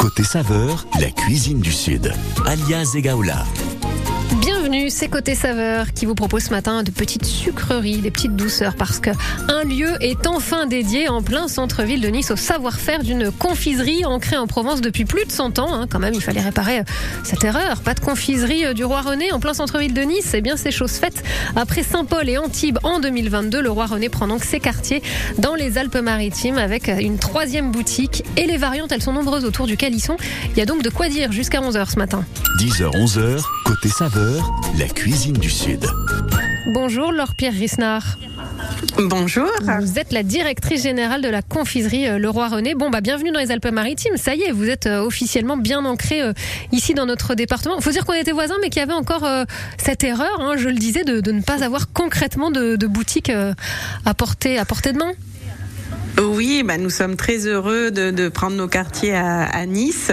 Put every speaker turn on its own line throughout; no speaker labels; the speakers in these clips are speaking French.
Côté saveur, la cuisine du Sud. Alias Egaola.
Bienvenue, c'est Côté Saveur qui vous propose ce matin de petites sucreries, des petites douceurs parce que un lieu est enfin dédié en plein centre-ville de Nice au savoir-faire d'une confiserie ancrée en Provence depuis plus de 100 ans. hein. Quand même, il fallait réparer euh, cette erreur. Pas de confiserie euh, du Roi René en plein centre-ville de Nice. Eh bien, c'est chose faite. Après Saint-Paul et Antibes en 2022, le Roi René prend donc ses quartiers dans les Alpes-Maritimes avec euh, une troisième boutique et les variantes, elles sont nombreuses autour du Calisson. Il y a donc de quoi dire jusqu'à 11h ce matin.
10h-11h, côté saveur, la cuisine du Sud.
Bonjour Laure-Pierre Risnard.
Bonjour.
Vous êtes la directrice générale de la confiserie euh, Le Roi René. Bon, bah, bienvenue dans les Alpes-Maritimes. Ça y est, vous êtes euh, officiellement bien ancré euh, ici dans notre département. Il faut dire qu'on était voisins, mais qu'il y avait encore euh, cette erreur, hein, je le disais, de, de ne pas avoir concrètement de, de boutique euh, à, portée, à portée de main.
Oui, bah, nous sommes très heureux de, de prendre nos quartiers à, à Nice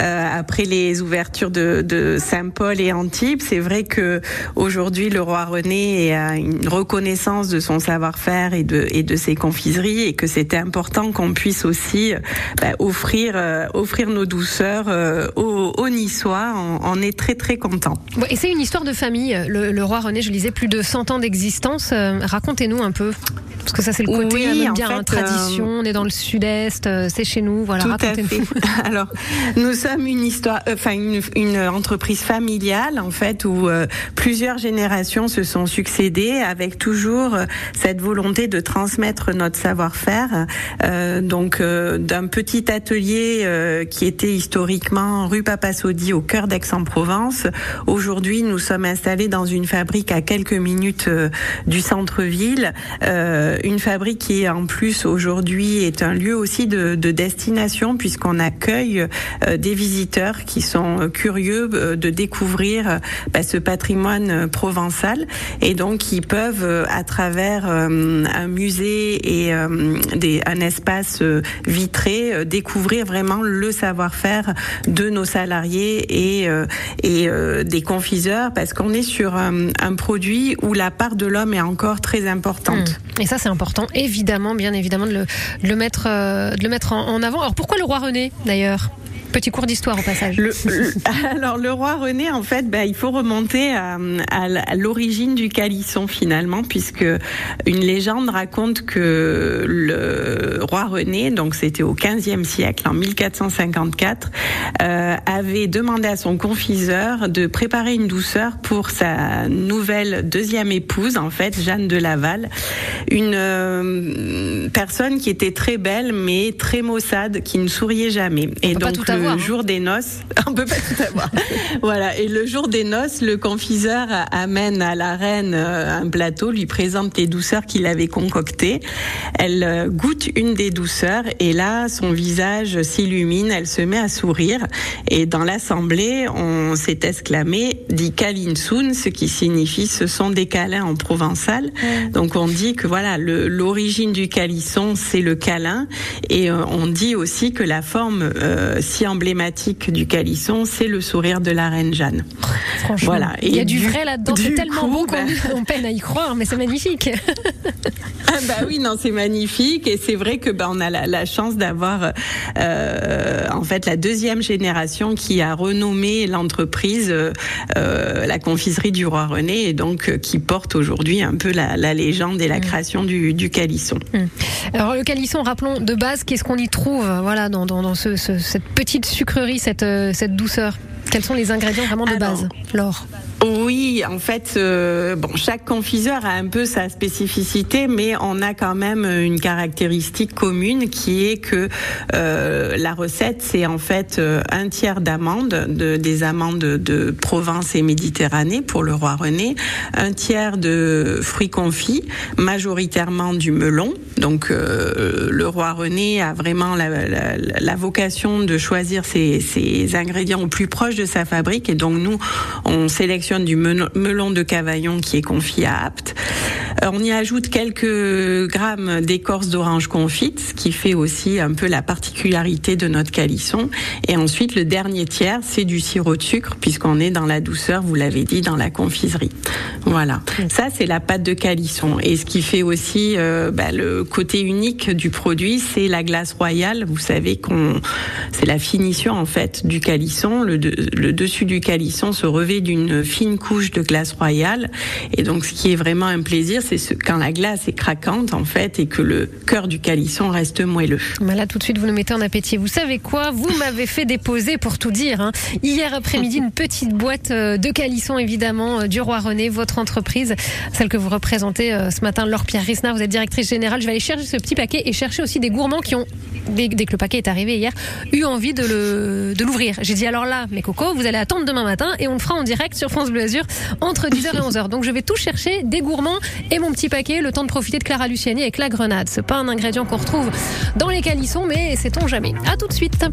euh, après les ouvertures de, de Saint-Paul et Antibes. C'est vrai que aujourd'hui le roi René a une reconnaissance de son savoir-faire et de, et de ses confiseries et que c'était important qu'on puisse aussi bah, offrir, euh, offrir nos douceurs euh, aux, aux Niçois. On, on est très très contents.
Et c'est une histoire de famille. Le, le Roi René, je lisais, plus de 100 ans d'existence. Euh, Racontez-nous un peu. Parce que ça, c'est le côté
Oui,
euh,
en
bien
fait,
hein, On est dans le sud-est, euh, c'est chez nous. Voilà,
Tout à
racontez-nous.
fait. Alors, nous sommes une histoire, euh, enfin une, une entreprise familiale en fait où euh, plusieurs générations se sont succédées avec toujours euh, cette volonté de transmettre notre savoir-faire. Euh, donc, d'un petit atelier qui était historiquement rue Papassodi au cœur d'Aix-en-Provence. Aujourd'hui, nous sommes installés dans une fabrique à quelques minutes du centre-ville. Une fabrique qui en plus aujourd'hui est un lieu aussi de, de destination puisqu'on accueille euh, des visiteurs qui sont curieux euh, de découvrir euh, bah, ce patrimoine provençal et donc qui peuvent à travers un musée et un espace vitré découvrir vraiment le savoir-faire de nos salariés et, des confiseurs parce qu'on est sur un, un produit où la part de l'homme est encore très importante.
Mmh. Et ça, c'est important, évidemment, bien évidemment, de le, de le mettre, euh, de le mettre en, en avant. Alors pourquoi le roi René, d'ailleurs? Petit cours d'histoire au passage.
Le, le- alors le roi René, en fait, bah, il faut remonter à, l'origine du calisson finalement, puisque une légende raconte que le roi René, donc c'était au 15e siècle, en 1454, euh, avait demandé à son confiseur de préparer une douceur pour sa nouvelle deuxième épouse, en fait, Jeanne de Laval, une euh, personne qui était très belle mais très maussade, qui ne souriait jamais. Et
pas
donc
tout
le
avoir, hein.
jour des noces, on peut pas tout avoir. voilà. Et le jour des noces, le confiseur amène à la reine euh, un plateau, lui présente les douceurs qu'il avait concoctées. Elle euh, goûte une des douceurs et là, son visage s'illumine, elle se met à sourire. Et dans l'assemblée, on s'est exclamé dit Kalinsun, ce qui signifie ce sont des câlins en provençal. Donc on dit que voilà, l'origine du calisson, c'est le câlin. Et euh, on dit aussi que la forme euh, si emblématique du calisson, c'est le sourire de la reine Jeanne.
Franchement,
Voilà.
il y a du,
du-
vrai là-dedans. C'est tellement
coup,
beau qu'on
bah-
peine à y croire, mais c'est magnifique.
Ah bah oui, non, c'est magnifique et c'est vrai que bah, on a la, la chance d'avoir euh, en fait la deuxième génération qui a renommé l'entreprise euh, euh, la confiserie du roi René et donc euh, qui porte aujourd'hui un peu la, la légende et la création du, du calisson.
Alors le calisson, rappelons de base, qu'est-ce qu'on y trouve voilà, dans, dans, dans ce- ce- cette petite sucrerie, cette, euh, cette douceur Quels sont les ingrédients vraiment de
Alors,
base Laure
Oui, en fait, euh, bon, chaque confiseur a un peu sa spécificité, mais on a quand même une caractéristique commune qui est que euh, la recette, c'est en fait euh, un tiers d'amandes, de, des amandes de Provence et Méditerranée pour le roi René, un tiers de fruits confits, majoritairement du melon. Donc le roi René a vraiment la, la- la vocation de choisir ses, ses ingrédients au plus proche de sa fabrique, et donc nous, on sélectionne du melon de Cavaillon qui est confit à Apt. on y ajoute quelques grammes d'écorce d'orange confite, ce qui fait aussi un peu la particularité de notre calisson. Et ensuite, le dernier tiers, c'est du sirop de sucre, puisqu'on est dans la douceur, vous l'avez dit, dans la confiserie. Voilà. Ça, c'est la pâte de calisson. Et ce qui fait aussi euh, bah, le côté unique du produit, c'est la glace royale. Vous savez qu'on, c'est la finition en fait du calisson. Le, le dessus du calisson se revêt d'une fine couche de glace royale. Et donc, ce qui est vraiment un plaisir, c'est ce, quand la glace est craquante en fait et que le cœur du calisson reste moelleux.
Bah là, tout de suite, vous nous mettez en appétit. Vous savez quoi? Vous m'avez fait déposer pour tout dire. Hein. Hier après-midi, une petite boîte euh, de calisson, évidemment, euh, du Roi René, votre entreprise, celle que vous représentez euh, ce matin, Laure Pierre Risnard. Vous êtes directrice générale. Je vais aller chercher ce petit paquet et chercher aussi des gourmands qui ont, dès, que le paquet est arrivé hier, eu envie de l'ouvrir. J'ai dit alors là, mes vous allez attendre demain matin et on le fera en direct sur France Bleu Azur entre 10h et 11h. Donc je vais tout chercher, des gourmands et mon petit paquet, le temps de profiter de Clara Luciani avec la grenade. C'est pas un ingrédient qu'on retrouve dans les calissons, mais sait-on jamais. À tout de suite.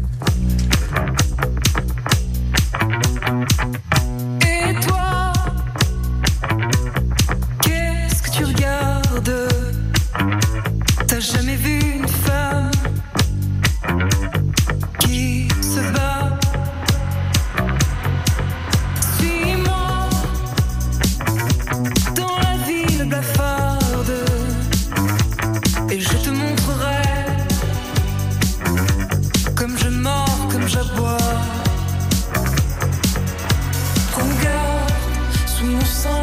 Clara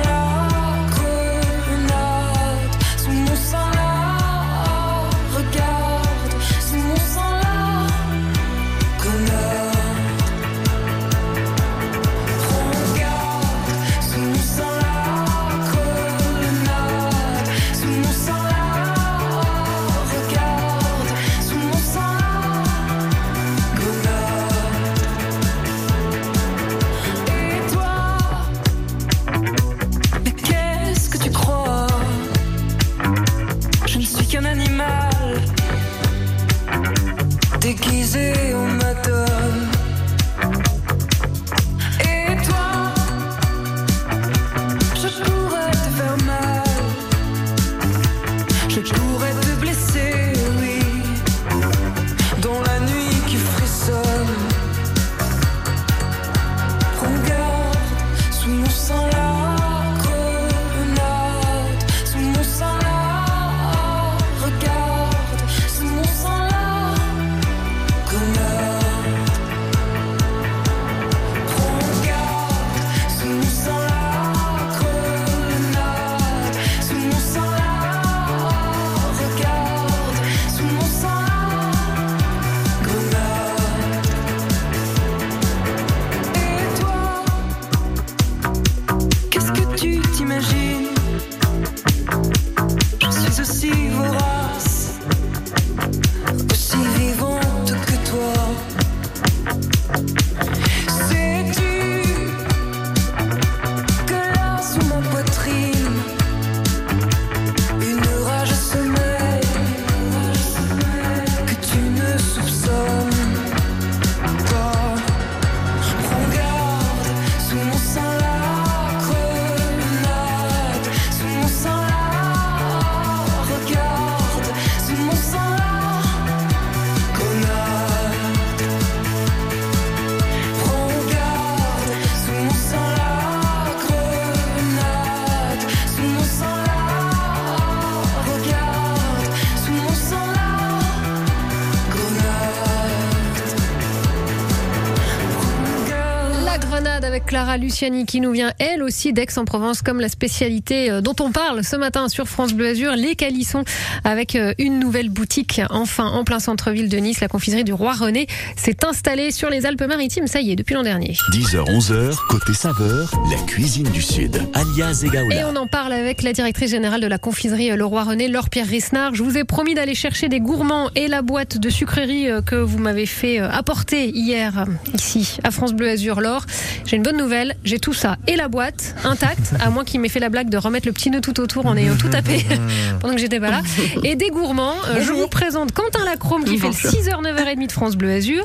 Luciani qui nous vient elle aussi d'Aix-en-Provence comme la spécialité euh, dont on parle ce matin sur France Bleu Azur, les calissons avec euh, une nouvelle boutique enfin en plein centre-ville de Nice, la confiserie du Roi René s'est installée sur les Alpes-Maritimes, ça y est, depuis l'an dernier.
10h 11h, côté saveur, la cuisine du Sud, alias Egaola.
Et on en parle avec la directrice générale de la confiserie euh, Le Roi René, Laure Pierre Risnard. Je vous ai promis d'aller chercher des gourmands et la boîte de sucreries que vous m'avez fait apporter hier ici à France Bleu Azur Laure.
J'ai une bonne nouvelle, j'ai tout ça et la boîte intacte, à moins qu'il m'ait fait la blague de remettre le petit nœud tout autour en ayant tout tapé pendant que j'étais pas là. Et des gourmands, euh, je vous présente Quentin Lacrome qui fait le 6h, 9h30 de France Bleu Azur.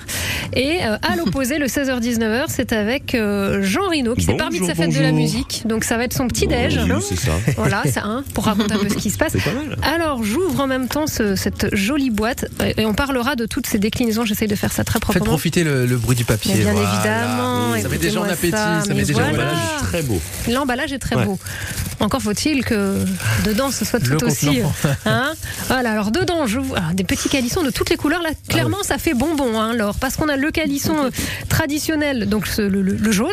Et euh, à l'opposé, le 16h, 19h, c'est avec euh, Jean Rino qui s'est parmi de sa fête de la musique. Donc ça va être son petit-déj.
Oui, c'est ça.
Voilà, c'est un pour raconter un peu ce qui se passe.
C'est pas mal.
Alors, j'ouvre en même temps ce- cette jolie boîte et on parlera de toutes ces déclinaisons. J'essaye de faire ça très
Faites
proprement.
profiter le, le bruit du papier.
Mais bien
voilà.
évidemment,
Ça met déjà en appétit,
ça,
ça, met
mais
déjà
voilà.
appétit.
Très beau.
L'emballage est très
Ouais.
beau. Encore faut-il que dedans ce soit
Le
tout aussi.
contenant.
Hein voilà, alors dedans, je vous... alors, des petits calissons de toutes les couleurs. Là, clairement, ça fait bonbon, hein, Laure, parce qu'on a le calisson euh, traditionnel, donc ce- le, le- le jaune.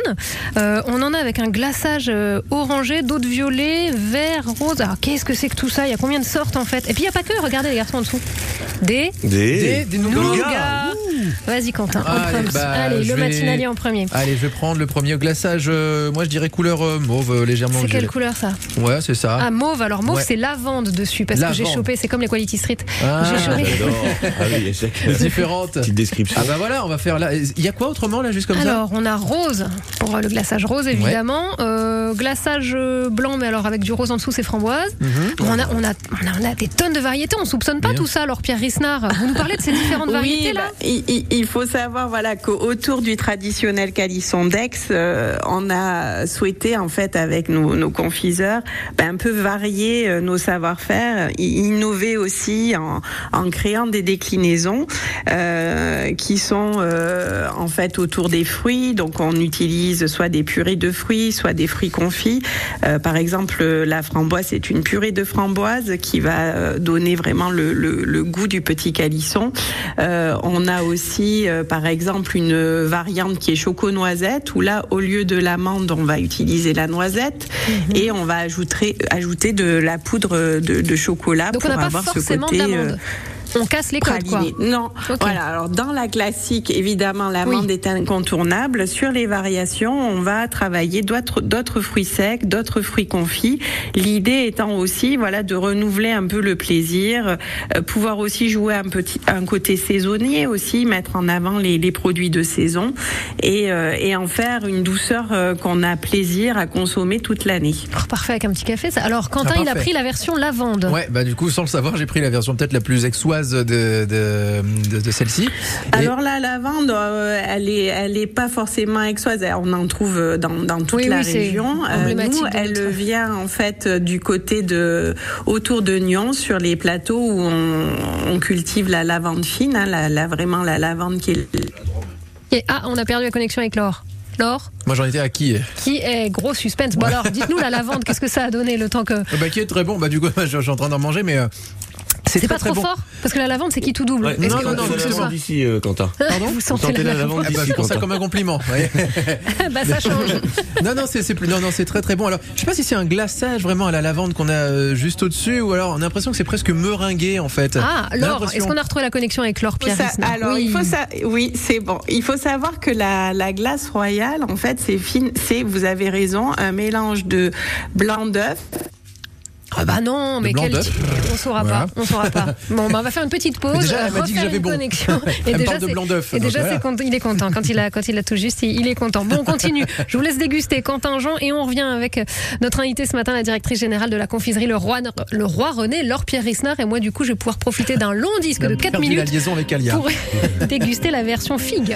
Euh, on en a avec un glaçage euh, orangé, d'autres violets, vert, rose. Alors qu'est-ce que c'est que tout ça? Il y a combien de sortes en fait? Et puis il n'y a pas que, regardez les garçons en dessous. Des
Des, des nougats.
Vas-y Quentin,
Allez, bah,
Allez, le
vais-
matinalier en premier.
Allez, je vais prendre le premier glaçage. Euh, moi, je dirais couleur euh, mauve, euh, légèrement
C'est quelle couleur ça
Ouais, c'est ça.
Ah mauve, alors mauve
Ouais.
c'est lavande dessus parce que j'ai chopé, c'est comme les Quality Street.
Ah,
J'ai chopé.
Ah oui, il y a chaque
différente.
petite description.
Ah bah voilà, on va faire là. Il y a quoi autrement là, juste comme
Alors, on a rose pour le glaçage rose évidemment, Euh, glaçage blanc mais alors avec du rose en dessous c'est framboise.
ça Mhm.
On, a, on, a, on, a, on a des tonnes de variétés, on soupçonne pas
Bien.
tout ça alors Pierre Risnard. Vous nous parlez de ces différentes variétés là
bah, il, il- il faut savoir voilà qu'autour du traditionnel calisson d'Aix, euh, on a souhaité en fait avec nos, confiseurs ben, un peu varier euh, nos savoir-faire, innover aussi en, créant des déclinaisons euh, qui sont euh, en fait autour des fruits. Donc on utilise soit des purées de fruits, soit des fruits confits. Par exemple, la framboise c'est une purée de framboise qui va donner vraiment le, goût du petit calisson. On a aussi, par exemple, une variante qui est choco-noisette, où là, au lieu de l'amande, on va utiliser la noisette
Mhm.
et on va ajouter, ajouter de la poudre de, de chocolat
Donc
pour
pas
avoir ce côté euh,
On casse les codes quoi.
Non, voilà. Alors dans la classique, évidemment, l'amande
Oui.
est incontournable. Sur les variations, on va travailler d'autres fruits secs, d'autres fruits confits. L'idée étant aussi, voilà, de renouveler un peu le plaisir, euh, pouvoir aussi jouer un petit un côté saisonnier aussi, mettre en avant les, les produits de saison et, euh, et en faire une douceur euh, qu'on a plaisir à consommer toute l'année.
Oh, parfait avec un petit café. Ça. Alors Quentin,
Ah,
il a pris la version lavande.
Ouais, bah du coup, sans le savoir, j'ai pris la version peut-être la plus exoise de, de, de, de celle-ci. Et-
Alors la lavande, euh, elle est, elle est pas forcément exoise. On en trouve euh, dans, dans toute
Oui,
la
oui,
région. Euh, nous, elle
notre-
vient en fait du côté de autour de Nyon, sur les plateaux où on, on cultive la lavande fine, hein, la, la- vraiment la lavande qui est
Et, ah, on a perdu la connexion avec Laure. Laure,
Moi, j'en étais à qui
qui est gros suspense. Bon alors, dites-nous la lavande, qu'est-ce que ça a donné le temps que.
bah, Qui est très bon. Bah, du coup, je, je suis en train d'en manger, mais euh, c'est
pas
très
trop
bon.
fort Parce que la lavande, c'est qui tout double.
Ouais,
Est-ce
non, non, non,
ce
bon.
soit-
d'ici, euh, Quentin.
Pardon Vous sentez, la lavande
Ah bah, je prends ça comme un compliment. ouais.
Bah ça change.
non, non, c'est c'est plus, non, non, c'est très très bon. Alors, je sais pas si c'est un glaçage vraiment à la lavande qu'on a euh, juste au-dessus, ou alors on a l'impression que c'est presque meringué en fait.
Ah,
l'impression-
est-ce qu'on a retrouvé la connexion avec Laure Pierre
Ça- alors,
Oui.
il faut ça, oui, c'est bon. Il faut savoir que la, la glace royale, en fait, c'est fine, c'est, vous avez raison, un mélange de blanc d'œuf,
Ah bah non, mais quel type On saura
Voilà.
pas, on saura pas. Bon, bah on va faire une petite pause,
Déjà, elle
refaire une
bon.
connexion.
Elle me
déjà,
de blanc d'œuf,
Et déjà,
voilà.
il est content quand il a quand il a tout juste, il il est content. Bon, on continue. Je vous laisse déguster Quentin Jean et on revient avec notre invité ce matin, la directrice générale de la confiserie Le Roi, le Roi René, Laure Pierre Risnard. Et moi, du coup, je vais pouvoir profiter d'un long disque de 4
perdu
minutes
la liaison avec Alia.
pour déguster la version figue.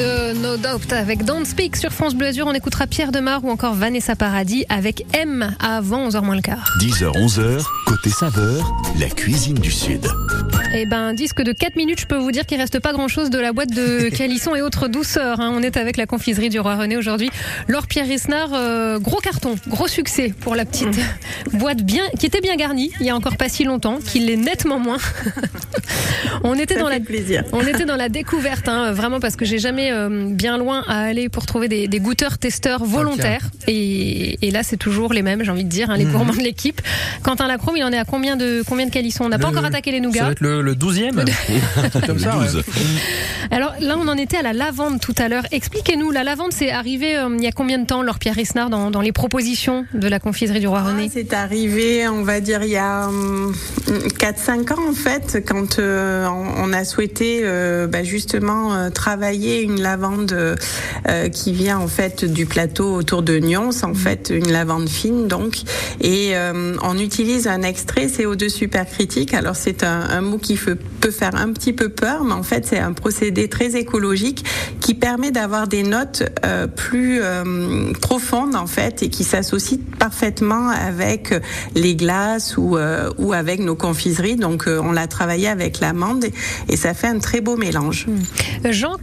No Doubt avec Don't Speak sur France Bleu Azur. On écoutera Pierre Demar ou encore Vanessa Paradis avec M avant 11h moins le quart.
10h, 11h, côté saveur, la cuisine du Sud.
Eh ben, un disque de 4 minutes, je peux vous dire qu'il reste pas grand chose de la boîte de calisson et autres douceurs. hein. On est avec la confiserie du Roi René aujourd'hui. Laure Pierre Risnard, euh, gros carton, gros succès pour la petite boîte bien, qui était bien garnie il y a encore pas si longtemps, qui l'est nettement moins. On était
Ça
dans la
plaisir.
on était dans la découverte, hein, vraiment parce que j'ai jamais euh, bien loin à aller pour trouver des, des goûteurs testeurs volontaires. et, et là, c'est toujours les mêmes, j'ai envie de dire, hein, les gourmands de l'équipe. Quentin Lacrome, il en est à combien de combien de calissons On n'a pas encore attaqué les
Ça
nougats.
va être le, le 12e Comme ça, ouais.
12.
Alors là, on en était à la lavande tout à l'heure. Expliquez-nous, la lavande, c'est arrivé euh, il y a combien de temps, Laure Pierre Risnard, dans, dans les propositions de la confiserie du Roi
Ah,
René
C'est arrivé, on va dire, il y a hum, 4-5 ans en fait, quand euh, on on a souhaité euh, bah, justement euh, travailler une lavande euh, qui vient en fait du plateau autour de Nyons, en fait une lavande fine donc, et euh, on utilise un extrait CO2 supercritique. Alors c'est un, un mot qui peut faire un petit peu peur, mais en fait c'est un procédé très écologique qui permet d'avoir des notes euh, plus euh, profondes en fait et qui s'associent parfaitement avec les glaces ou, euh, ou avec nos confiseries. Donc euh, on l'a travaillé avec l'amande et, et ça fait un très beau mélange.
Euh, Jean,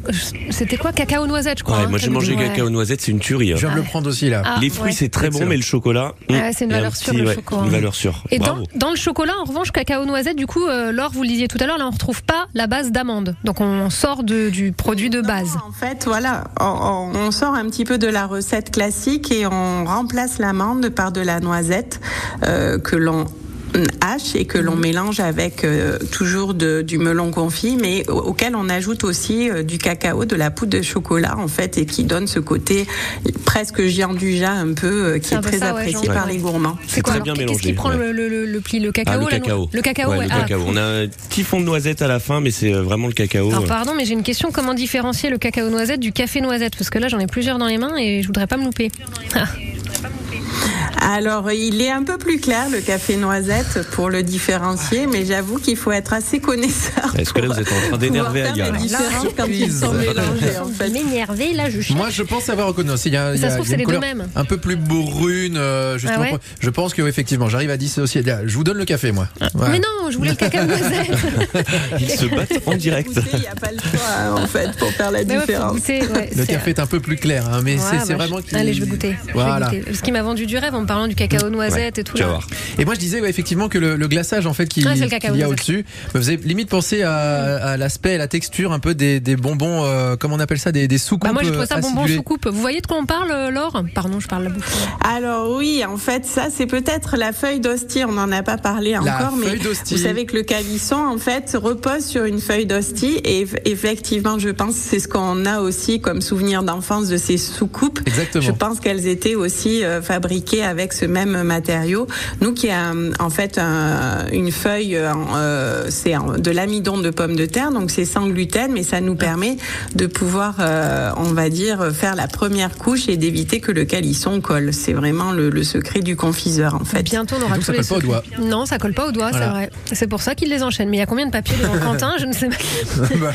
c'était quoi? Cacao noisette, je crois.
Ouais,
hein,
moi j'ai mangé
ouais.
cacao noisette, c'est une tuerie. hein.
Je viens de le prendre aussi là.
Ah,
Les fruits
ouais.
c'est très bon,
Excellent.
mais le chocolat.
c'est une
un
valeur sûre,
petit-
le
ouais,
chocolat.
Une valeur sûre.
Et dans,
Bravo.
Dans le chocolat, en revanche, cacao noisette, du coup, euh, Laure, vous le disiez tout à l'heure, là, on retrouve pas la base d'amande. Donc, on sort de- du produit de base.
En fait, voilà, on sort un petit peu de la recette classique et on remplace l'amande par de la noisette euh, que l'on hache et que l'on mélange avec euh, toujours de- du melon confit, mais au- auquel on ajoute aussi euh, du cacao, de la poudre de chocolat en fait, et qui donne ce côté presque géant du jas un peu, euh, qui est très
ça,
apprécié par
Ouais.
les gourmands.
C'est très
alors,
bien
Qu'est-ce
mélangé.
qui prend
ouais.
le, le- le- le pli Le
Ah,
cacao
le cacao.
Le cacao,
Ouais,
ouais.
le
Ah.
cacao. On a un petit fond de noisette à la fin, mais c'est vraiment le cacao.
Alors, pardon, mais j'ai une question. Comment différencier le cacao noisette du café noisette? Parce que là, j'en ai plusieurs dans les mains et je voudrais pas me louper. Ah.
Alors, il est un peu plus clair le café noisette pour le différencier, mais j'avoue qu'il faut être assez connaisseur.
Est-ce que là vous êtes en train d'énerver Alia
quand ils sont mélangés en fait.
M'énerver, là, je cherche.
Moi, je pense avoir reconnu. Il y a, il y
Ça
a-
se trouve, c'est les deux mêmes.
Un peu plus brune, euh, justement.
Ah ouais
je pense que effectivement, j'arrive à dissocier. Je vous donne le café, moi. Ouais.
Mais non, je voulais le cacao noisette.
Ils se battent en direct.
Il n'y a pas le choix hein, en fait pour faire la
Mais ouais,
différence.
goûter, ouais,
Le café est un peu plus clair, hein, mais
Ouais,
c'est
bah,
vraiment.
Allez, je vais goûter.
Voilà.
Ce qui m'a vendu du rêve en parlant du cacao noisette et tout.
Tu vas
là.
voir.
Et moi, je disais ouais, effectivement que le, le glaçage en fait qu'il
Ouais, c'est le cacao
qu'il y a
noisette.
au-dessus me faisait limite penser à, à l'aspect et la texture un peu des, des bonbons, euh, comment on appelle ça, des, des soucoupes
Bah moi, je trouve
euh,
ça bonbon
acidulées.
sous coupe. Vous voyez de quoi on parle, euh, Laure? Pardon, je parle la bouche.
Alors oui, en fait, ça c'est peut-être la feuille d'hostie. On n'en a pas parlé
La
encore, mais
feuille d'hostie.
vous savez que le calisson en fait repose sur une feuille d'hostie et eff- effectivement, je pense que c'est ce qu'on a aussi comme souvenir d'enfance de ces soucoupes.
Exactement.
Je pense qu'elles étaient aussi euh, fabriquées avec ce même matériau. Nous qui a en fait un- une feuille, euh, c'est de l'amidon de pomme de terre, donc c'est sans gluten, mais ça nous permet de pouvoir, euh, on va dire, faire la première couche et d'éviter que le calisson colle. C'est vraiment le, le secret du confiseur en fait.
Bientôt, on aura
Donc,
tous
ça
les
colle pas au doigt.
Non, ça colle pas au doigt,
Voilà.
c'est vrai. C'est pour ça qu'il les enchaîne. Mais il y a combien de papiers devant Quentin? Je ne sais pas.
Bah,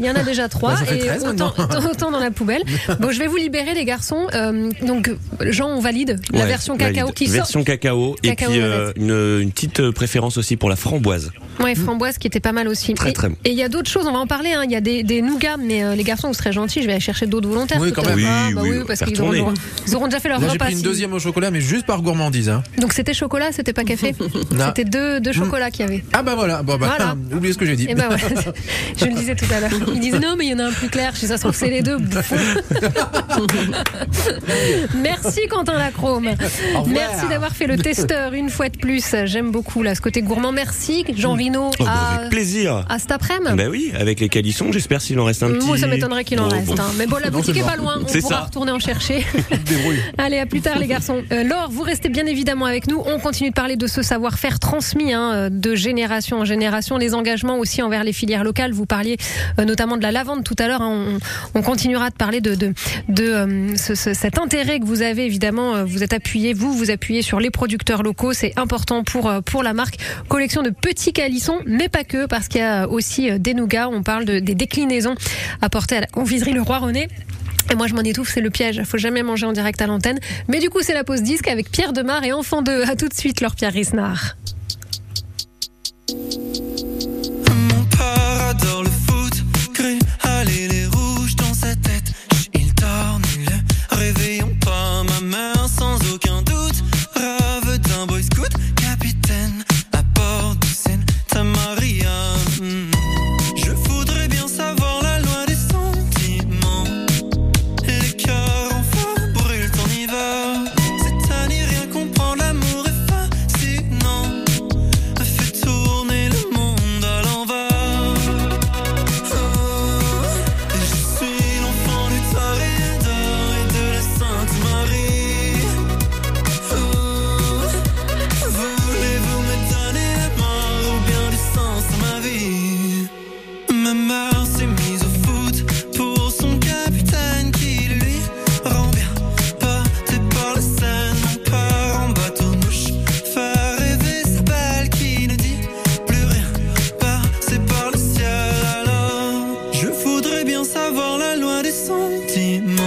Il y en a déjà trois
Bah, fait
et
13
autant, autant dans la poubelle. Bon, je vais vous libérer les garçons. Euh, donc, Jean, on valide la
Ouais,
version cacao sort.
Version cacao. Et
Cacao
puis euh, une, une petite préférence aussi pour la framboise.
Ouais, framboise qui était pas mal aussi.
Très,
et,
très bon.
et il y a d'autres choses, on va en parler. hein. Il y a des, des nougats, mais euh, les garçons, vous serez gentils, je vais aller chercher d'autres volontaires.
Oui, quand même.
Oui,
Ah, bah
oui,
oui, parce qu'ils auront, auront déjà fait leur
Là, j'ai
repas.
pris une
si-
deuxième au chocolat, mais juste par gourmandise. Hein.
Donc c'était chocolat, c'était pas café.
Non.
C'était deux, deux chocolats qu'il y avait.
Ah bah voilà, bon, bah,
Voilà.
oubliez ce que j'ai dit.
Et ben ouais, je le disais tout à l'heure. Ils disent non, mais il y en a un plus clair. Je dis ça se trouve c'est les deux. Merci Quentin Lacrome. Merci d'avoir fait le testeur une fois de plus. J'aime beaucoup là ce côté gourmand. Merci Jean Rino.
Oh, bah,
à,
avec plaisir.
à cet après-midi.
Bah oui, avec les calissons, j'espère s'il en reste un petit.
Moi, ça m'étonnerait qu'il en
Bon,
reste.
bon.
hein. Mais bon, la
Non,
boutique est pas loin. On pourra
ça.
retourner en chercher.
Débrouille.
Allez, à plus tard, les garçons. Euh, Laure, vous restez bien évidemment avec nous. On continue de parler de ce savoir-faire transmis hein, euh, de génération en génération, les engagements aussi envers les filières locales. Vous parliez euh, notamment de la lavande tout à l'heure. hein. On, on continuera de parler de, de, de euh, ce- ce- cet intérêt que vous avez évidemment. Vous êtes appuyé, vous, vous appuyez sur les producteurs locaux. C'est important pour euh, pour la marque. Collection de petits calissons, mais pas que, parce qu'il y a aussi euh, des nougats. On parle de, des déclinaisons apportées à la confiserie Le Roi René. Et moi, je m'en étouffe, c'est le piège. Faut jamais manger en direct à l'antenne. Mais du coup, c'est la pause disque avec Pierre Demar et Enfant 2. À tout de suite, leur Pierre Risnard.
Mon père adore le foot, les rouges dans sa tête. Bien savoir la loi des sentiments.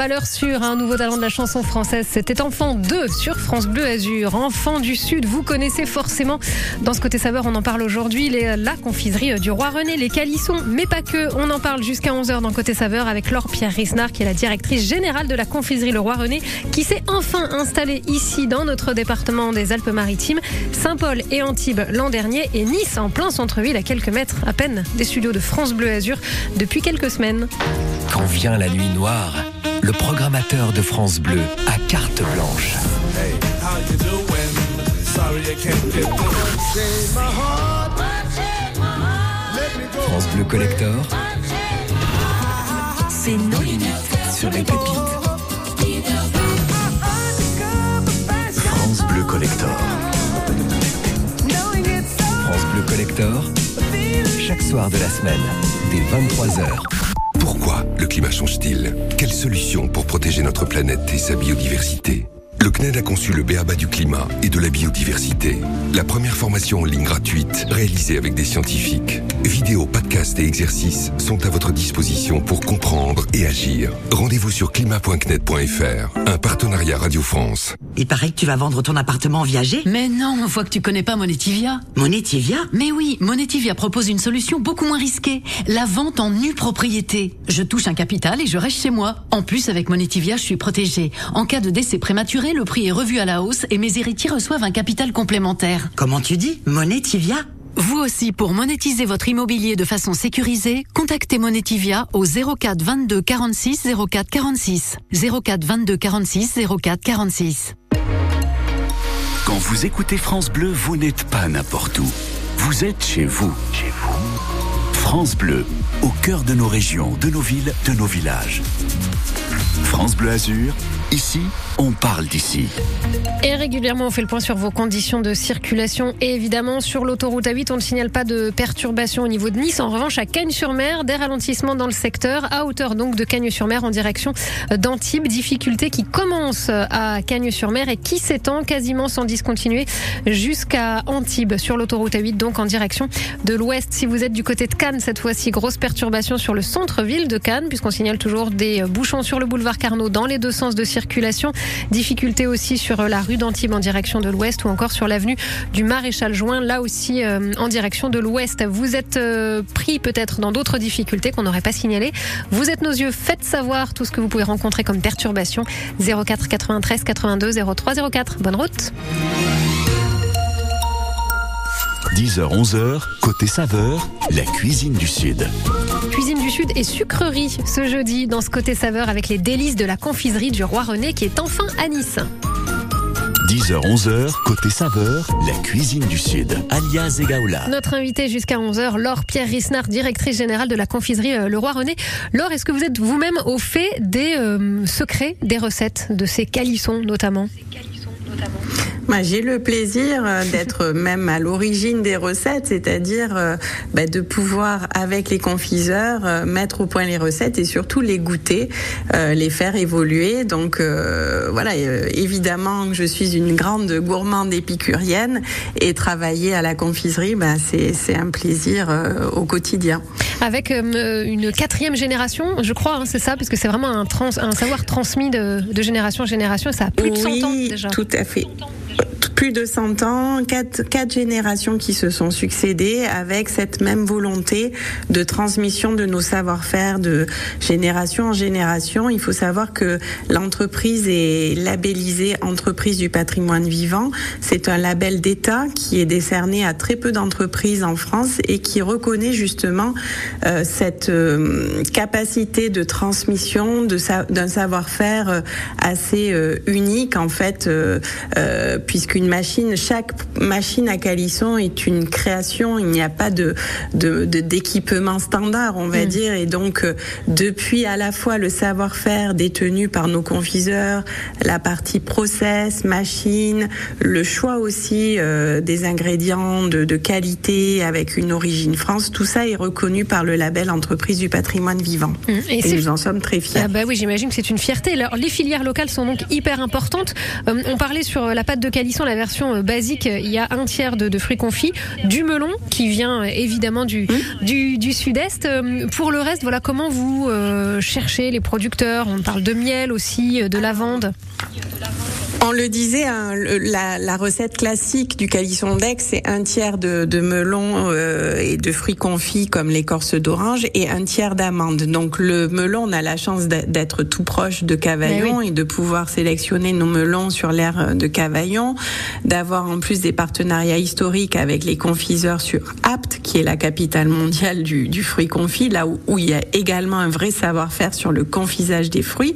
Valeur sûre, un nouveau talent de la chanson française. C'était Enfant 2 sur France Bleu Azur. Enfant du Sud, vous connaissez forcément. Dans ce côté saveur, on en parle aujourd'hui. Les- La confiserie du Roi René, les calissons, mais pas que. On en parle jusqu'à 11h dans Côté saveur avec Laure Pierre Risnard, qui est la directrice générale de la confiserie Le Roi René, qui s'est enfin installée ici dans notre département des Alpes-Maritimes. Saint-Paul et Antibes l'an dernier et Nice en plein centre-ville à quelques mètres à peine des studios de France Bleu Azur depuis quelques semaines.
Quand vient la nuit noire, le programmateur de France Bleu a carte blanche. France Bleu Collector, c'est nos limites sur les pépites. France Bleu Collector. France Bleu Collector, chaque soir de la semaine, dès 23h.
Le climat change-t-il? Quelles solutions pour protéger notre planète et sa biodiversité? Le CNED a conçu le BABA du climat et de la biodiversité. La première formation en ligne gratuite, réalisée avec des scientifiques. Vidéos, podcasts et exercices sont à votre disposition pour comprendre et agir. Rendez-vous sur climat.cned.fr, un partenariat Radio France.
Il paraît que tu vas vendre ton appartement en viager
Mais non, on voit que tu connais pas Monetivia.
Monetivia?
Mais oui, Monetivia propose une solution beaucoup moins risquée. La vente en nue propriété. Je touche un capital et je reste chez moi. En plus, avec Monetivia, je suis protégée. En cas de décès prématuré, le prix est revu à la hausse et mes héritiers reçoivent un capital complémentaire.
Comment tu dis Monetivia?
Vous aussi, pour monétiser votre immobilier de façon sécurisée, contactez Monetivia au 04 22 46 04 46. 04 22 46 04 46.
Quand vous écoutez France Bleu, vous n'êtes pas n'importe où. Vous êtes chez vous. Chez vous. France Bleu, au cœur de nos régions, de nos villes, de nos villages. France Bleu Azur, ici, on parle d'ici.
Et régulièrement, on fait le point sur vos conditions de circulation. Et évidemment, sur l'autoroute A8, on ne signale pas de perturbation au niveau de Nice. En revanche, à Cagnes-sur-Mer, des ralentissements dans le secteur, à hauteur donc de Cagnes-sur-Mer en direction d'Antibes. Difficulté qui commence à Cagnes-sur-Mer et qui s'étend quasiment sans discontinuer jusqu'à Antibes sur l'autoroute A8, donc en direction de l'ouest. Si vous êtes du côté de Cannes, cette fois-ci, grosse perturbation sur le centre-ville de Cannes, puisqu'on signale toujours des bouchons sur le boulevard Carnot dans les deux sens de circulation. Circulation. Difficulté aussi sur la rue d'Antibes en direction de l'ouest ou encore sur l'avenue du Maréchal Juin, là aussi euh, en direction de l'ouest. Vous êtes euh, pris peut-être dans d'autres difficultés qu'on n'aurait pas signalées. Vous êtes nos yeux, faites savoir tout ce que vous pouvez rencontrer comme perturbation. 04 93 82 03 04. Bonne route.
10h-11h, côté saveur, la cuisine du Sud.
Sud et sucrerie ce jeudi dans ce côté saveur avec les délices de la confiserie du Roi René qui est enfin à Nice.
10h-11h, côté saveur, la cuisine du Sud, alias Egaola.
Notre invitée jusqu'à 11h, Laure Pierre Risnard, directrice générale de la confiserie euh, Le Roi René. Laure, est-ce que vous êtes vous-même au fait des euh, secrets des recettes de ces calissons notamment?
Bah, J'ai le plaisir euh, d'être même à l'origine des recettes, c'est-à-dire euh, bah, de pouvoir, avec les confiseurs, euh, mettre au point les recettes et surtout les goûter, euh, les faire évoluer. Donc voilà, évidemment, je suis une grande gourmande épicurienne et travailler à la confiserie, bah, c'est un plaisir au quotidien.
Avec une quatrième génération, je crois, hein, c'est ça, parce que c'est vraiment un, trans- un savoir transmis de, de génération en génération et ça a plus de 100 ans déjà.
Tout à fait. Plus de 100 ans, quatre, générations qui se sont succédées avec cette même volonté de transmission de nos savoir-faire de génération en génération. Il faut savoir que l'entreprise est labellisée entreprise du patrimoine vivant. C'est un label d'État qui est décerné à très peu d'entreprises en France et qui reconnaît justement euh, cette euh, capacité de transmission de d'un savoir-faire euh, assez unique en fait, puisqu'une machine, chaque machine à calisson est une création. Il n'y a pas de de- de- d'équipement standard, on va dire, et donc euh, depuis à la fois le savoir-faire détenu par nos confiseurs, la partie process, machine, le choix aussi euh, des ingrédients de, de qualité avec une origine France, tout ça est reconnu par le label entreprise du patrimoine vivant.
Mmh. Et
nous en sommes très fiers.
Ah bah oui, j'imagine que c'est une fierté. Alors, les filières locales sont donc hyper importantes. Euh, on parlait sur la pâte de calisson, la version euh, basique. euh, Il y a un tiers de, de fruits confits, du melon qui vient euh, évidemment du, du, du sud-est. Pour le reste, voilà comment vous euh, cherchez les producteurs? On parle de miel aussi, de lavande.
On le disait, hein, la, la recette classique du calisson d'Aix, c'est un tiers de, de melon euh, et de fruits confits comme l'écorce d'orange et un tiers d'amandes. Donc le melon, on a la chance d'être- tout proche de Cavaillon et de pouvoir sélectionner nos melons sur l'aire de Cavaillon, d'avoir en plus des partenariats historiques avec les confiseurs sur Apt, qui est la capitale mondiale du, du fruit confit, là où, où il y a également un vrai savoir-faire sur le confisage des fruits.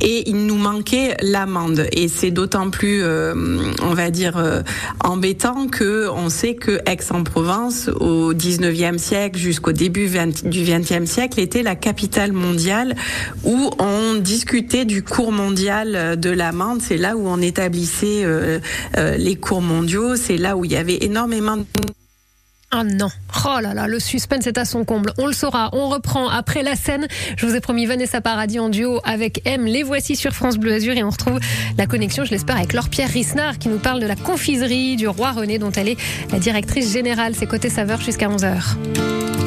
Et il nous manquait l'amande. Et c'est d'autant plus, euh, on va dire, euh, embêtant que on sait que Aix-en-Provence, au 19e siècle jusqu'au début 20 du 20e siècle, était la capitale mondiale où on discutait du cours mondial de l'amande. C'est là où on établissait euh, les cours mondiaux. C'est là où il y avait énormément de
Ah non. Oh là là, le suspense est à son comble. On le saura. On reprend après la scène. Je vous ai promis Vanessa Paradis en duo avec M. Les voici sur France Bleu Azur et on retrouve la connexion, je l'espère, avec Laure Pierre Risnard qui nous parle de la confiserie du Roi René dont elle est la directrice générale. C'est côté saveur jusqu'à 11h.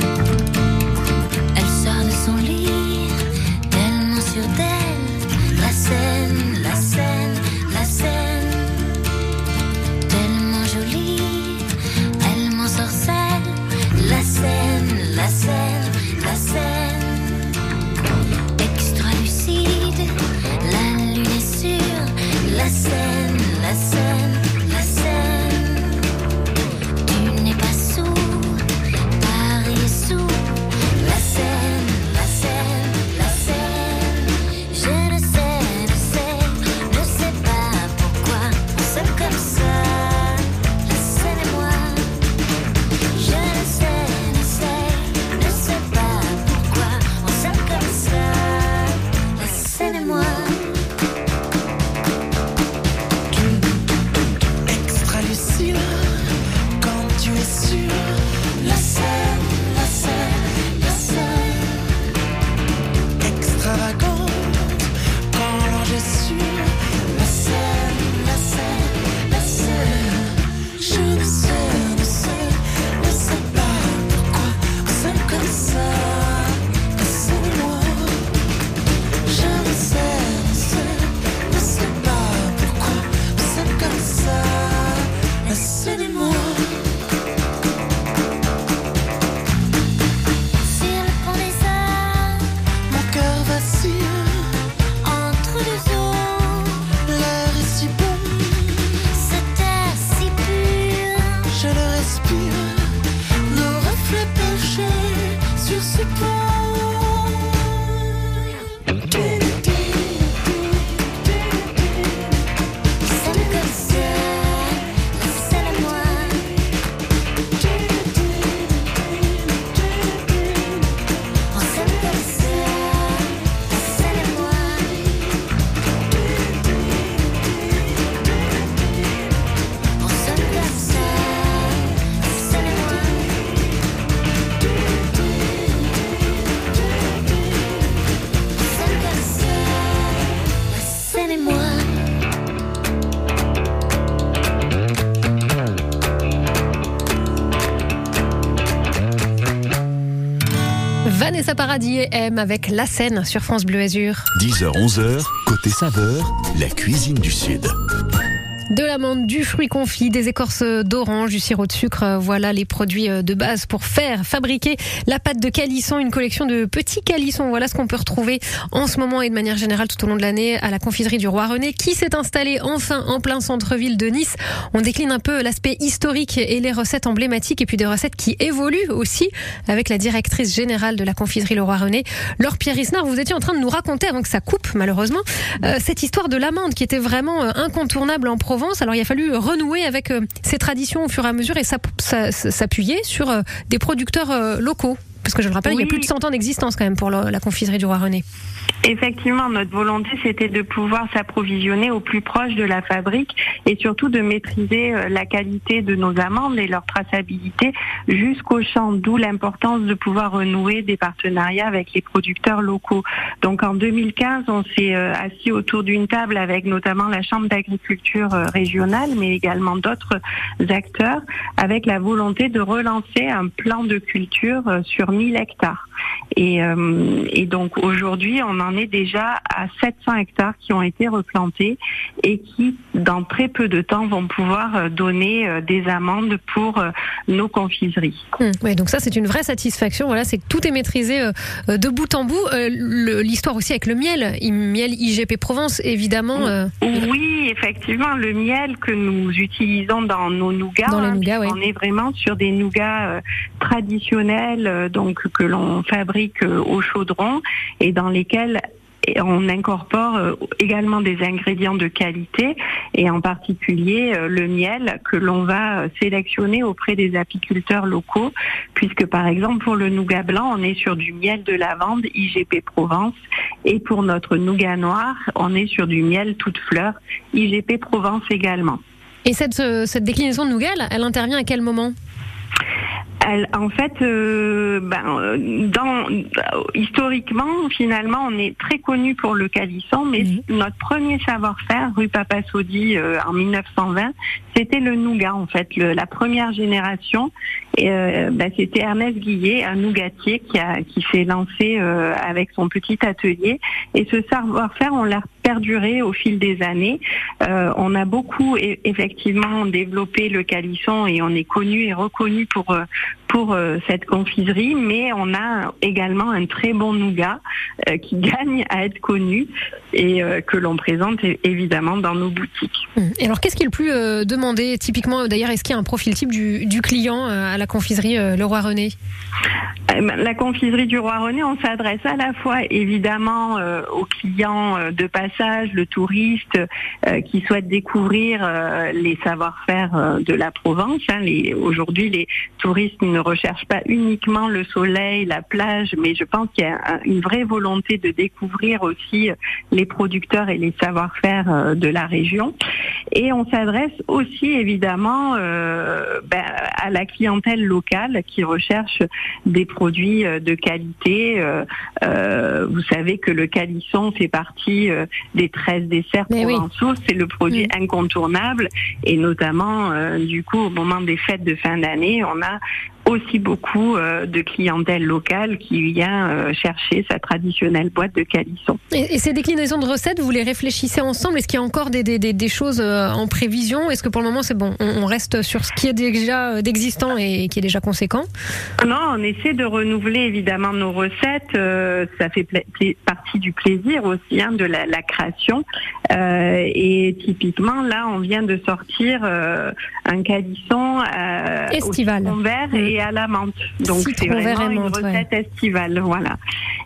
M avec La Seine sur France Bleu Azur.
10h-11h, côté saveur, la cuisine du Sud.
De l'amande, du fruit confit, des écorces d'orange, du sirop de sucre, euh, voilà les produits euh, de base pour faire fabriquer la pâte de calisson, une collection de petits calissons. Voilà ce qu'on peut retrouver en ce moment et de manière générale tout au long de l'année à la confiserie du Roi René qui s'est installée enfin en plein centre-ville de Nice. On décline un peu l'aspect historique et les recettes emblématiques et puis des recettes qui évoluent aussi avec la directrice générale de la confiserie Le Roi René, Laure Pierre Isnard. Vous étiez en train de nous raconter avant que ça coupe malheureusement euh, cette histoire de l'amande qui était vraiment incontournable en Provence. Alors il a fallu renouer avec euh, ces traditions au fur et à mesure et s'app- s'a- s'appuyer sur euh, des producteurs euh, locaux. Parce que je le rappelle, il y a
Oui.
plus de 100 ans d'existence quand même pour le- la confiserie du Roi René.
Effectivement, notre volonté, c'était de pouvoir s'approvisionner au plus proche de la fabrique et surtout de maîtriser euh, la qualité de nos amandes et leur traçabilité jusqu'au champ, d'où l'importance de pouvoir renouer des partenariats avec les producteurs locaux. Donc en 2015, on s'est euh, assis autour d'une table avec notamment la Chambre d'agriculture euh, régionale, mais également d'autres acteurs, avec la volonté de relancer un plan de culture sur 1000 hectares. Et, euh, et donc aujourd'hui, on en est déjà à 700 hectares qui ont été replantés et qui, dans très peu de temps, vont pouvoir euh, donner euh, des amendes pour nos confiseries.
Hum, ouais, donc ça c'est une vraie satisfaction. Voilà, c'est que tout est maîtrisé euh, de bout en bout. Euh, L'histoire aussi avec le miel, miel IGP Provence évidemment.
Oui, effectivement, le miel que nous utilisons dans nos nougats,
Dans les
hein, puisqu'on est vraiment sur des nougats traditionnels, euh, que l'on fabrique euh, au chaudron et dans lesquels on incorpore euh, également des ingrédients de qualité et en particulier euh, le miel que l'on va sélectionner auprès des apiculteurs locaux puisque par exemple pour le nougat blanc on est sur du miel de lavande IGP Provence et pour notre nougat noir on est sur du miel toute fleur IGP Provence également.
Et cette, déclinaison de nougat, elle, intervient à quel moment?
En fait, euh, ben, dans, historiquement, finalement, on est très connu pour le calisson, mais notre premier savoir-faire, rue Papa Sodi, euh, en 1920, c'était le nougat, en fait, la première génération. Euh, ben, c'était Ernest Guillet, un nougatier qui, qui s'est lancé euh, avec son petit atelier. Et ce savoir-faire, on l'a perduré au fil des années. Euh, on a beaucoup effectivement développé le calisson et on est connu et reconnu pour pour euh, cette confiserie, mais on a également un très bon nougat euh, qui gagne à être connu et euh, que l'on présente évidemment dans nos boutiques.
Hum. Et alors qu'est-ce qui est le plus demandé? Typiquement, d'ailleurs, est-ce qu'il y a un profil type du, du client à la confiserie Le Roi René?
Ben, La confiserie du Roi René, on s'adresse à la fois évidemment aux clients de passage, le touriste qui souhaite découvrir les savoir-faire de la Provence. hein. Aujourd'hui, les touristes ne recherchent pas uniquement le soleil, la plage, mais je pense qu'il y a un- une vraie volonté de découvrir aussi euh, les producteurs et les savoir-faire euh, de la région. Et on s'adresse aussi évidemment euh, ben, à la clientèle locale qui recherche des produits de qualité. Euh, vous savez que le calisson fait partie des 13 desserts
Mais oui.
provençaux. C'est le produit incontournable et notamment euh, du coup au moment des fêtes de fin d'année, on a aussi beaucoup euh, de clientèle locale qui vient euh, chercher sa traditionnelle boîte de calisson.
et, et ces déclinaisons de recettes, vous les réfléchissez ensemble? Est-ce qu'il y a encore des, des, des, des choses euh, en prévision? Est-ce que pour le moment c'est bon on, on reste sur ce qui est déjà d'existant et qui est déjà conséquent?
Non, on essaie de renouveler évidemment nos recettes. euh, ça fait partie du plaisir aussi hein, de la, la création. Euh, et typiquement, là, on vient de sortir euh, un calisson
Estival.
citron vert et à la menthe. Donc c'est vraiment une
ouais.
recette estivale, voilà.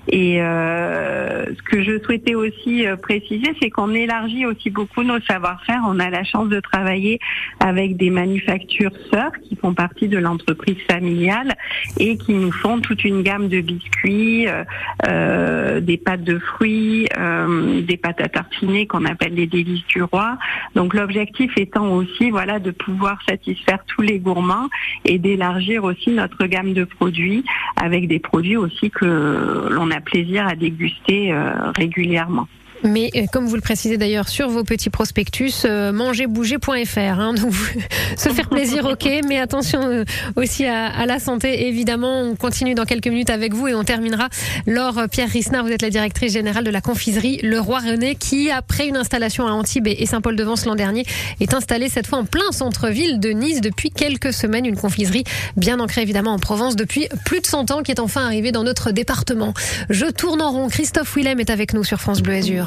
Et euh, ce que je souhaitais aussi euh, préciser, c'est qu'on élargit aussi beaucoup nos savoir-faire. On a la chance de travailler avec des manufactures sœurs qui font partie de l'entreprise familiale et qui nous font toute une gamme de biscuits, euh, euh, des pâtes de fruits, euh, des pâtes à tartiner qu'on appelle les délices du roi. Donc l'objectif étant aussi, voilà, de pouvoir satisfaire tous les gourmands et d'élargir aussi notre gamme de produits avec des produits aussi que l'on a plaisir à déguster euh, régulièrement.
Mais euh, comme vous le précisez d'ailleurs sur vos petits prospectus, euh, mangerbouger.fr. Hein, se faire plaisir, ok, mais attention euh, aussi à, à, la santé. Évidemment, on continue dans quelques minutes avec vous et on terminera. Laure Pierre Risnard, vous êtes la directrice générale de la confiserie Le Roi René, qui après une installation à Antibes et Saint-Paul-de-Vence l'an dernier, est installée cette fois en plein centre-ville de Nice depuis quelques semaines. Une confiserie bien ancrée évidemment en Provence depuis plus de 100 ans, qui est enfin arrivée dans notre département. Je tourne en rond. Christophe Willem est avec nous sur France Bleu Azur.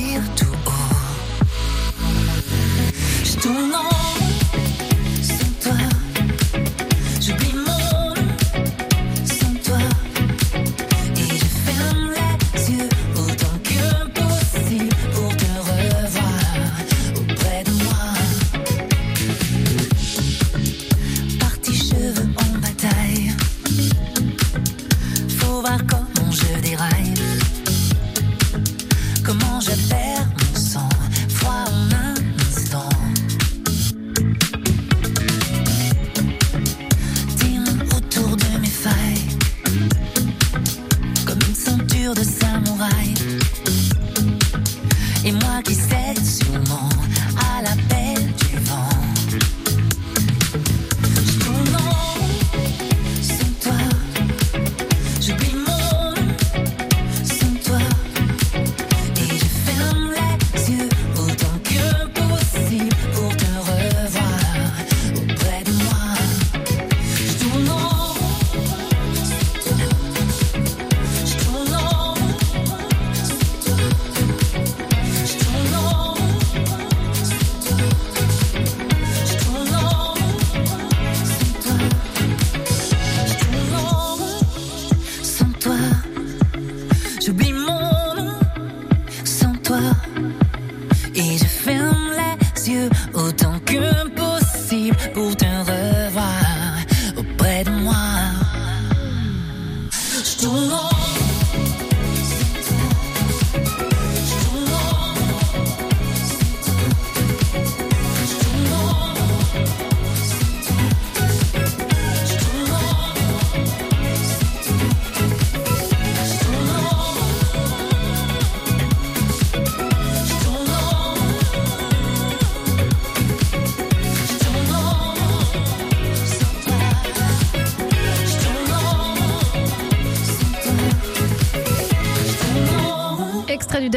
possible pour te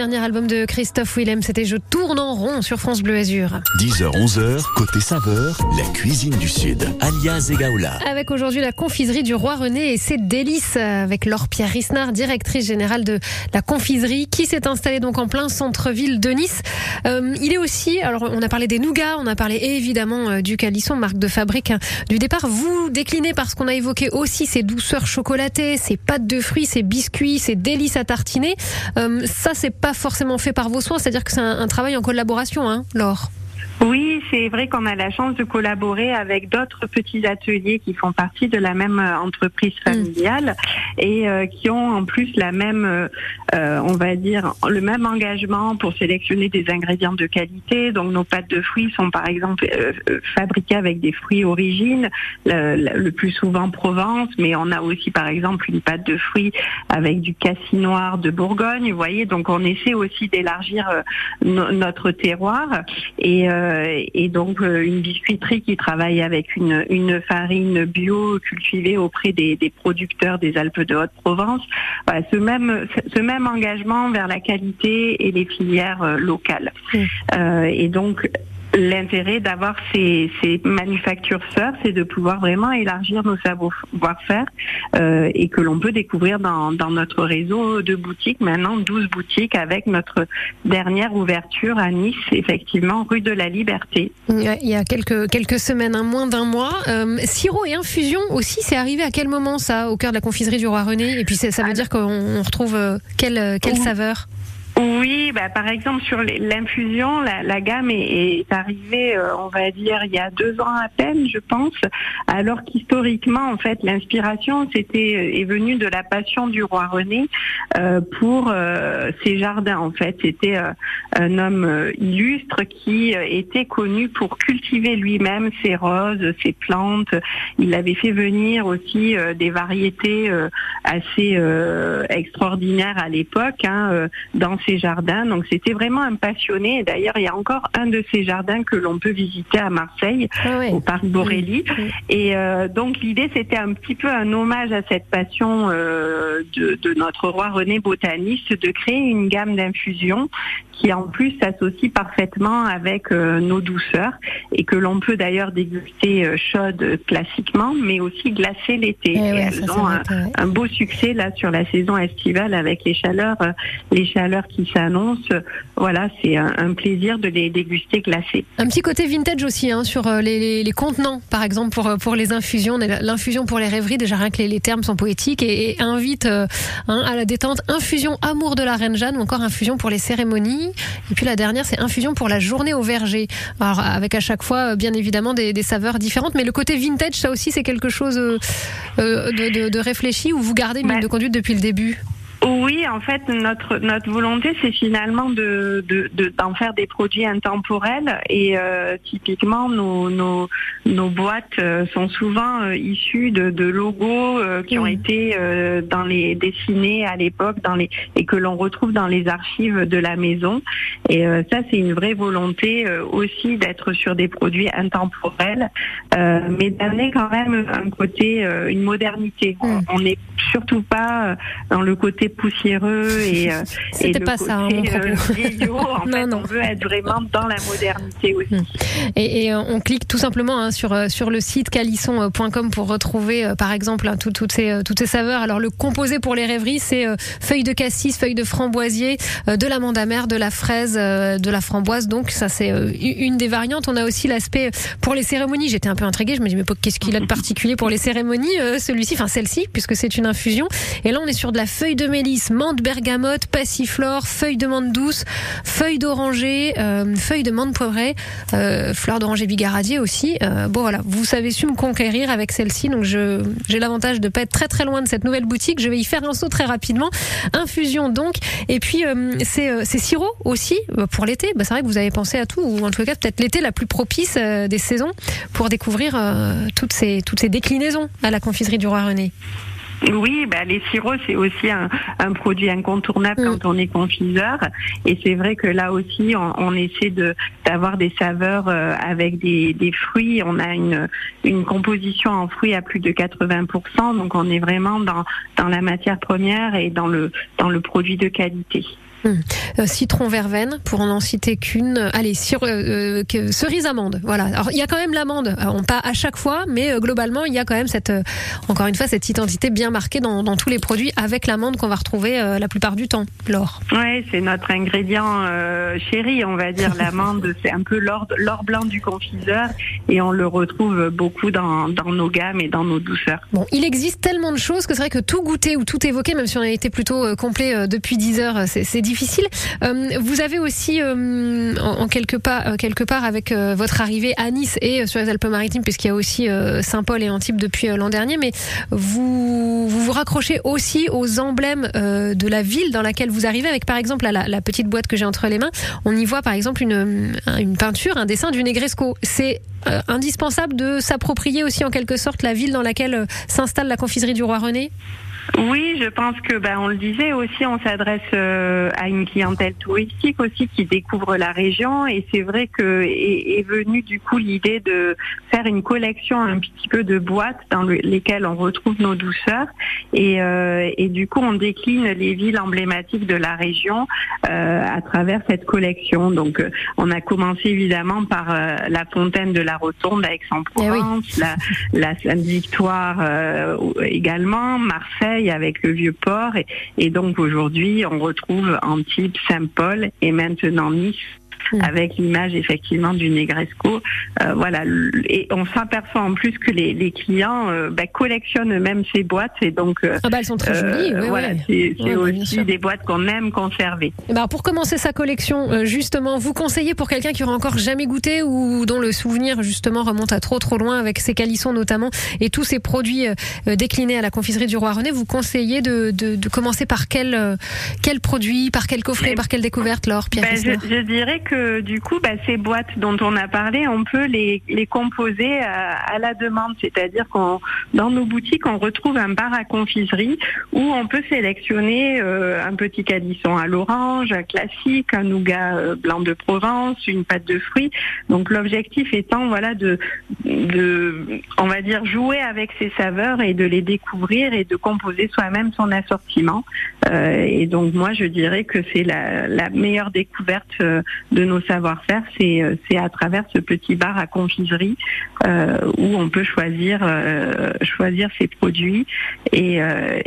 dernier album de Christophe Willem, c'était Je tourne en rond sur France Bleu Azur.
10h, 11h, côté saveur, la cuisine du Sud, alias Egaola.
Avec aujourd'hui la confiserie du Roi René et ses délices avec Laure Pierre Risnard, directrice générale de la confiserie, qui s'est installée donc en plein centre-ville de Nice. Euh, il est aussi, alors on a parlé des nougats, on a parlé évidemment euh, du calisson, marque de fabrique hein, du départ. Vous déclinez parce qu'on a évoqué aussi ces douceurs chocolatées, ces pâtes de fruits, ces biscuits, ces délices à tartiner. Euh, ça, c'est pas forcément fait par vos soins, c'est-à-dire que c'est un, travail en collaboration, hein, Laure.
Oui, c'est vrai qu'on a la chance de collaborer avec d'autres petits ateliers qui font partie de la même euh, entreprise familiale et euh, qui ont en plus la même, euh, euh, on va dire, le même engagement pour sélectionner des ingrédients de qualité. Donc nos pâtes de fruits sont par exemple euh, fabriquées avec des fruits origines, le, le plus souvent Provence, mais on a aussi par exemple une pâte de fruits avec du cassis noir de Bourgogne. Vous voyez, donc on essaie aussi d'élargir no- notre terroir et, euh, et donc euh, une biscuiterie qui travaille avec une, une farine bio cultivée auprès des, des producteurs des Alpes de Haute-Provence. Voilà, ce même ce même engagement vers la qualité et les filières euh, locales. Euh, et donc l'intérêt d'avoir ces, ces manufactures sœurs, c'est de pouvoir vraiment élargir nos savoir-faire euh, et que l'on peut découvrir dans, dans notre réseau de boutiques, maintenant 12 boutiques avec notre dernière ouverture à Nice, effectivement, rue de la Liberté.
Il y a- quelques, quelques semaines, un moins d'un mois. Euh, sirop et infusion aussi, c'est arrivé à quel moment ça, au cœur de la confiserie du Roi René? Et puis ça veut dire qu'on on retrouve euh, quelle, quelle saveur?
Oui, bah, par exemple sur l'infusion, la, gamme est, arrivée, euh, on va dire, il y a deux ans à peine, je pense, alors qu'historiquement, en fait, l'inspiration c'était euh, est venue de la passion du roi René euh, pour euh, ses jardins. En fait, c'était euh, un homme illustre qui était connu pour cultiver lui-même ses roses, ses plantes. Il avait fait venir aussi des variétés assez extraordinaires à l'époque hein, dans ses jardins. Donc c'était vraiment un passionné. D'ailleurs, il y a encore un de ces jardins que l'on peut visiter à Marseille,
Ah
au parc Borély. Et euh, donc l'idée, c'était un petit peu un hommage à cette passion euh, de, de notre roi René botaniste de créer une gamme d'infusions qui en plus s'associe parfaitement avec euh, nos douceurs et que l'on peut d'ailleurs déguster euh, chaude classiquement, mais aussi glacée l'été.
Eh
Et elles ont un, beau succès là sur la saison estivale avec les chaleurs, euh, les chaleurs qui s'annoncent. Voilà, c'est un, un plaisir de les déguster glacés.
Un petit côté vintage aussi hein, sur euh, les, les, les contenants, par exemple pour pour les infusions. L'infusion pour les rêveries, déjà rien que les, les termes sont poétiques et, et invite euh, hein, à la détente. Infusion amour de la reine Jeanne ou encore infusion pour les cérémonies. Et puis la dernière, c'est infusion pour la journée au verger. Alors avec à chaque fois, euh, bien évidemment, des, des saveurs différentes, mais le côté vintage, ça aussi, c'est quelque chose euh, euh, de, de, de réfléchi où vous gardez une ligne de conduite depuis le début?
Oui, en fait, notre notre volonté, c'est finalement de de- de- d'en faire des produits intemporels. Et euh, typiquement nos nos nos boîtes euh, sont souvent euh, issues de, de logos euh, qui ont été euh, dans les dessinés à l'époque dans les et que l'on retrouve dans les archives de la maison. Et euh, ça c'est une vraie volonté euh, aussi d'être sur des produits intemporels euh, mais d'amener quand même un côté euh, une modernité. On- On n'est surtout pas dans le côté poussiéreux et, euh, et
C'était
le
pas ça, hein,
côté euh, vieillot. En fait, on veut être vraiment dans la modernité aussi.
Et, et, euh, on clique tout simplement hein, sur sur le site calisson.com pour retrouver par exemple hein, tout- toutes ces toutes ces saveurs. Alors le composé pour les rêveries, c'est euh, feuilles de cassis, feuilles de framboisier, euh, de l'amande amère, de la fraise, euh, de la framboise. Donc ça c'est une des variantes. On a aussi l'aspect pour les cérémonies. J'étais un peu intriguée. Je me dis mais qu'est-ce qu'il a de particulier pour les cérémonies celui-ci, enfin celle-ci puisque c'est une infusion. Et là on est sur de la feuille de mélisse, menthe bergamote, passiflore, feuille de menthe douce, feuille d'oranger, euh, feuille de menthe poivrée, euh, fleur d'oranger bigaradier aussi. Euh, bon voilà, vous savez su me conquérir avec celle-ci, donc j'ai l'avantage de pas être très très loin de cette nouvelle boutique. Je vais y faire un saut très rapidement. Infusion donc, et puis euh, c'est euh, c'est sirop aussi pour l'été. Bah, c'est vrai que vous avez pensé à tout, ou en tout cas peut-être l'été la plus propice des saisons pour découvrir toutes ces toutes ces déclinaisons à la confiserie du roi René.
Oui, bah, les sirops, c'est aussi un, un produit incontournable quand on est confiseur. Et c'est vrai que là aussi, on, on essaie de d'avoir des saveurs euh, avec des, des fruits. On a une, une composition en fruits à plus de 80%. Donc, on est vraiment dans, dans la matière première et dans le, dans le produit de qualité.
Hum. Euh, citron verveine, pour en en citer qu'une. Allez, sur, euh, euh, cerise amande. Voilà. Alors il y a quand même l'amande. On pas à chaque fois, mais globalement il y a quand même cette, encore une fois, cette identité bien marquée dans, dans tous les produits avec l'amande qu'on va retrouver la plupart du temps. L'or.
Ouais, c'est notre ingrédient chéri, on va dire. L'amande, c'est un peu l'or, blanc du confiseur et on le retrouve beaucoup dans, dans nos gammes et dans nos douceurs.
Bon, il existe tellement de choses que c'est vrai que tout goûter ou tout évoquer, même si on a été plutôt complet depuis 10 heures, c'est c'est difficile. Euh, vous avez aussi, euh, en, en quelque, part, euh, quelque part, avec votre arrivée à Nice et sur les Alpes-Maritimes, puisqu'il y a aussi Saint-Paul et Antibes depuis l'an dernier, mais vous, vous raccrochez aussi aux emblèmes de la ville dans laquelle vous arrivez, avec par exemple la, petite boîte que j'ai entre les mains, on y voit par exemple une, peinture, un dessin du Negresco. C'est indispensable de s'approprier aussi en quelque sorte la ville dans laquelle s'installe la confiserie du roi René?
Oui, je pense que ben on le disait aussi, on s'adresse euh, à une clientèle touristique aussi qui découvre la région. Et c'est vrai que est, est venue du coup l'idée de faire une collection un petit peu de boîtes dans le- lesquelles on retrouve nos douceurs. Et, euh, et du coup on décline les villes emblématiques de la région euh, à travers cette collection. Donc on a commencé évidemment par la fontaine de la Rotonde à Aix-en-Provence, la, la Sainte-Victoire également, Marseille avec le Vieux-Port et, et donc aujourd'hui on retrouve Antibes, Saint-Paul et maintenant Nice avec l'image effectivement du Negresco. Euh, voilà, et on s'aperçoit en plus que les, les clients euh, bah, collectionnent eux-mêmes ces boîtes et donc euh,
Ah bah, elles sont très jolies, oui,
voilà,
oui.
c'est
Ouais, ouais,
aussi des boîtes qu'on aime conserver.
Eh ben, pour commencer sa collection, euh, justement, vous conseillez pour quelqu'un qui aura encore jamais goûté ou dont le souvenir justement remonte à trop trop loin avec ses calissons notamment et tous ces produits euh, euh, déclinés à la confiserie du Roi René, vous conseillez de, de, de commencer par quel euh, quel produit, par quel coffret, par quelle découverte, Laure Pierre
Ben, je dirais que du coup, ben, ces boîtes dont on a parlé, on peut les, composer à, à la demande, c'est-à-dire qu'on dans nos boutiques, on retrouve un bar à confiserie où on peut sélectionner euh, un petit calisson à l'orange, un classique, un nougat euh, blanc de Provence, une pâte de fruits. Donc l'objectif étant, voilà, de, de, on va dire, jouer avec ces saveurs et de les découvrir et de composer soi-même son assortiment. Euh, et donc moi, je dirais que c'est la, la meilleure découverte euh, nos savoir-faire, c'est euh, c'est à travers ce petit bar à confiserie euh, où on peut choisir euh, choisir ses produits et,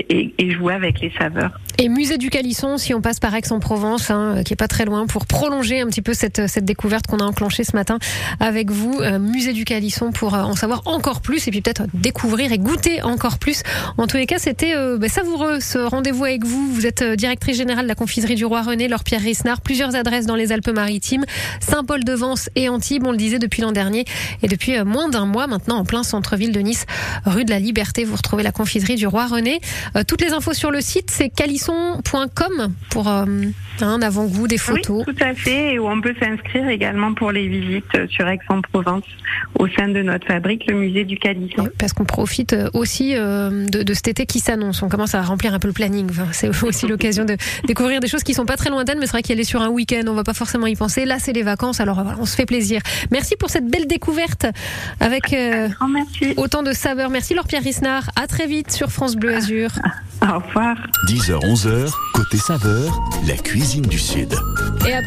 et, jouer avec les saveurs.
Et musée du Calisson, si on passe par Aix-en-Provence, hein, qui est pas très loin, pour prolonger un petit peu cette, cette découverte qu'on a enclenchée ce matin avec vous, musée du Calisson, pour en savoir encore plus et puis peut-être découvrir et goûter encore plus. En tous les cas, c'était bah, savoureux ce rendez-vous avec vous. Vous êtes directrice générale de la confiserie du Roi René, Laure Pierre Risnard, plusieurs adresses dans les Alpes-Maritimes, Saint-Paul-de-Vence et Antibes, on le disait depuis l'an dernier, et depuis euh, moins d'un mois maintenant en plein centre-ville de Nice, rue de la Liberté, vous retrouvez la confiserie du Roi René. Euh, toutes les infos sur le site, c'est calisson.com pour euh, un avant-goût, des photos.
Oui, tout à fait, et où on peut s'inscrire également pour les visites sur Aix-en-Provence au sein de notre fabrique, le musée du Calisson.
Parce qu'on profite aussi euh, de, de cet été qui s'annonce. On commence à remplir un peu le planning. Enfin, c'est aussi l'occasion de découvrir des choses qui sont pas très lointaines, mais c'est vrai qu'y aller sur un week-end, on va pas forcément y penser. Là, c'est les vacances, alors voilà, on se fait plaisir. Merci pour cette belle découverte avec euh, autant de saveurs. Merci Laure Pierre Risnard. À très vite sur France Bleu Azur.
Au revoir.
10h, 11h, côté saveur, la cuisine du Sud.
Et